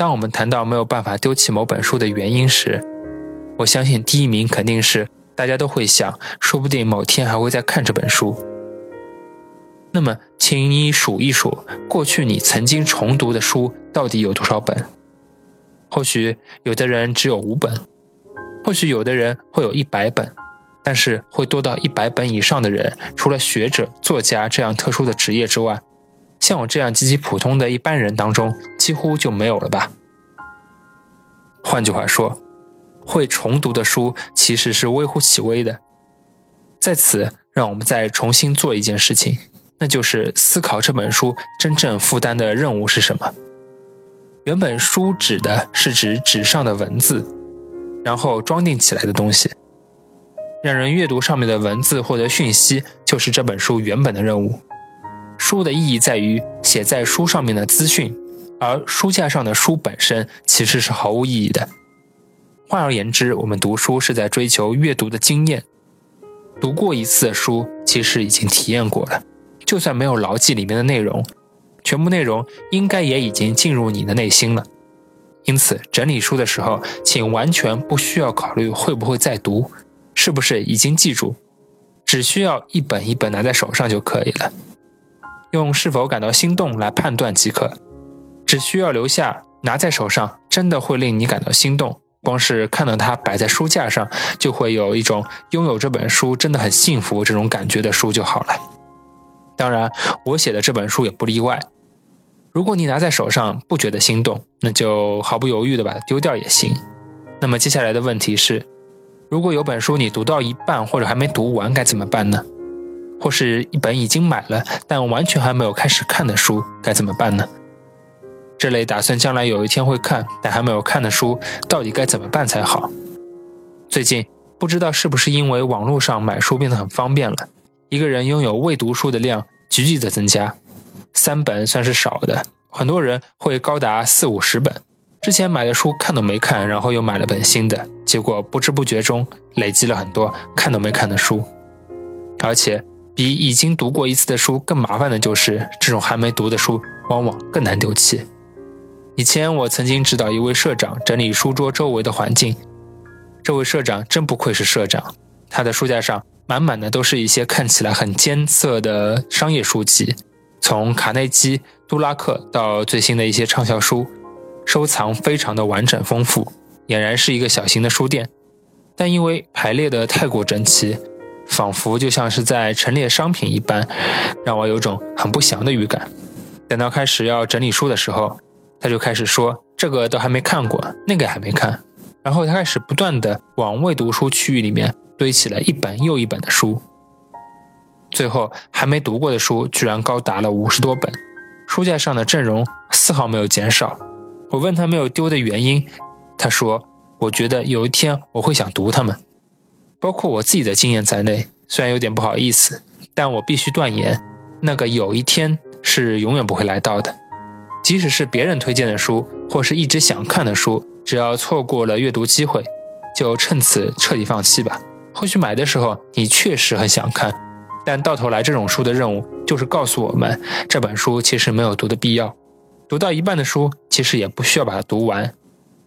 当我们谈到没有办法丢弃某本书的原因时，我相信第一名肯定是大家都会想，说不定某天还会再看这本书。那么，请你数一数，过去你曾经重读的书到底有多少本？或许有的人只有五本，或许有的人会有一百本，但是会多到一百本以上的人，除了学者、作家这样特殊的职业之外，像我这样极其普通的一般人当中，几乎就没有了吧？换句话说，会重读的书其实是微乎其微的。在此，让我们再重新做一件事情。那就是思考这本书真正负担的任务是什么。原本书指的是指纸上的文字，然后装订起来的东西。让人阅读上面的文字获得讯息，就是这本书原本的任务。书的意义在于写在书上面的资讯，而书架上的书本身其实是毫无意义的。换而言之，我们读书是在追求阅读的经验。读过一次的书，其实已经体验过了。就算没有牢记里面的内容，全部内容应该也已经进入你的内心了。因此，整理书的时候，请完全不需要考虑会不会再读，是不是已经记住，只需要一本一本拿在手上就可以了。用是否感到心动来判断即可，只需要留下拿在手上真的会令你感到心动，光是看到它摆在书架上就会有一种拥有这本书真的很幸福这种感觉的书就好了。当然，我写的这本书也不例外。如果你拿在手上不觉得心动，那就毫不犹豫的把它丢掉也行。那么接下来的问题是，如果有本书你读到一半或者还没读完该怎么办呢？或是一本已经买了但完全还没有开始看的书该怎么办呢？这类打算将来有一天会看但还没有看的书，到底该怎么办才好？最近不知道是不是因为网络上买书变得很方便了。一个人拥有未读书的量急剧的增加，三本算是少的，很多人会高达四五十本。之前买的书看都没看，然后又买了本新的，结果不知不觉中累积了很多看都没看的书。而且比已经读过一次的书更麻烦的就是，这种还没读的书往往更难丢弃。以前我曾经指导一位社长整理书桌周围的环境，这位社长真不愧是社长，他的书架上。满满的都是一些看起来很艰涩的商业书籍，从卡内基、杜拉克到最新的一些畅销书，收藏非常的完整丰富，俨然是一个小型的书店。但因为排列的太过整齐，仿佛就像是在陈列商品一般，让我有种很不祥的预感。等到开始要整理书的时候，他就开始说这个都还没看过，那个还没看，然后他开始不断的往未读书区域里面。堆起了一本又一本的书，最后还没读过的书居然高达了五十多本，书架上的阵容丝毫没有减少。我问他没有丢的原因，他说：“我觉得有一天我会想读它们，包括我自己的经验在内。虽然有点不好意思，但我必须断言，那个有一天是永远不会来到的。即使是别人推荐的书，或是一直想看的书，只要错过了阅读机会，就趁此彻底放弃吧。”或许买的时候你确实很想看，但到头来这种书的任务就是告诉我们，这本书其实没有读的必要。读到一半的书其实也不需要把它读完，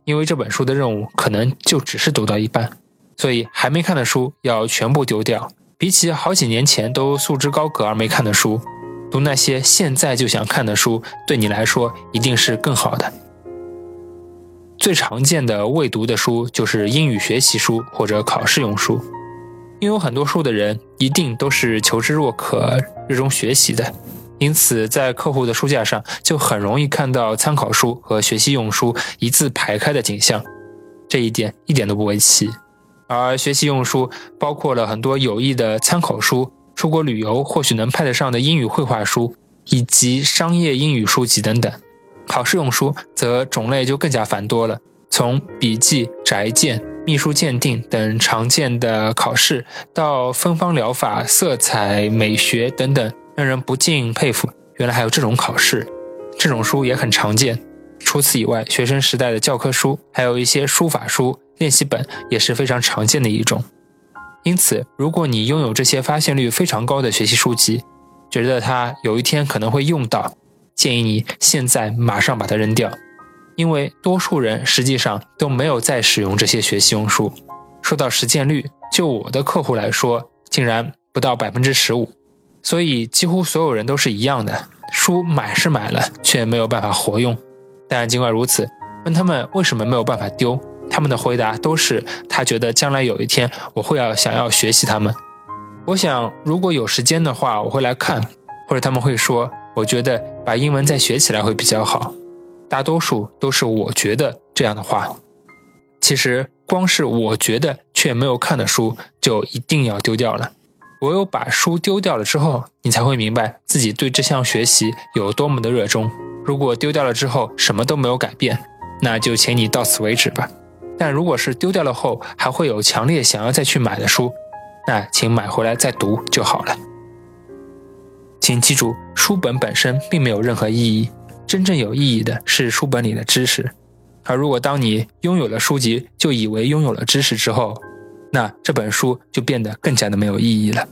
因为这本书的任务可能就只是读到一半。所以还没看的书要全部丢掉。比起好几年前都束之高阁而没看的书，读那些现在就想看的书，对你来说一定是更好的。最常见的未读的书就是英语学习书或者考试用书。拥有很多书的人一定都是求知若渴、热衷学习的，因此在客户的书架上就很容易看到参考书和学习用书一字排开的景象。这一点一点都不为奇。而学习用书包括了很多有益的参考书、出国旅游或许能派得上的英语绘画书，以及商业英语书籍等等。考试用书则种类就更加繁多了，从笔记、宅建、秘书鉴定等常见的考试，到芬芳疗法、色彩美学等等，让人不禁佩服。原来还有这种考试，这种书也很常见。除此以外，学生时代的教科书，还有一些书法书、练习本也是非常常见的一种。因此，如果你拥有这些发现率非常高的学习书籍，觉得它有一天可能会用到。建议你现在马上把它扔掉。因为多数人实际上都没有在使用这些学习用书。说到实践率，就我的客户来说，竟然不到百分之十五。所以几乎所有人都是一样的，书买是买了，却没有办法活用。但尽管如此，问他们为什么没有办法丢，他们的回答都是他觉得将来有一天我会要想要学习他们。我想如果有时间的话，我会来看，或者他们会说，我觉得把英文再学起来会比较好。大多数都是我觉得这样的话。其实光是我觉得却没有看的书，就一定要丢掉了。唯有把书丢掉了之后，你才会明白自己对这项学习有多么的热衷。如果丢掉了之后什么都没有改变，那就请你到此为止吧。但如果是丢掉了后还会有强烈想要再去买的书，那请买回来再读就好了。请记住，书本本身并没有任何意义，真正有意义的是书本里的知识。而如果当你拥有了书籍就以为拥有了知识之后，那这本书就变得更加的没有意义了。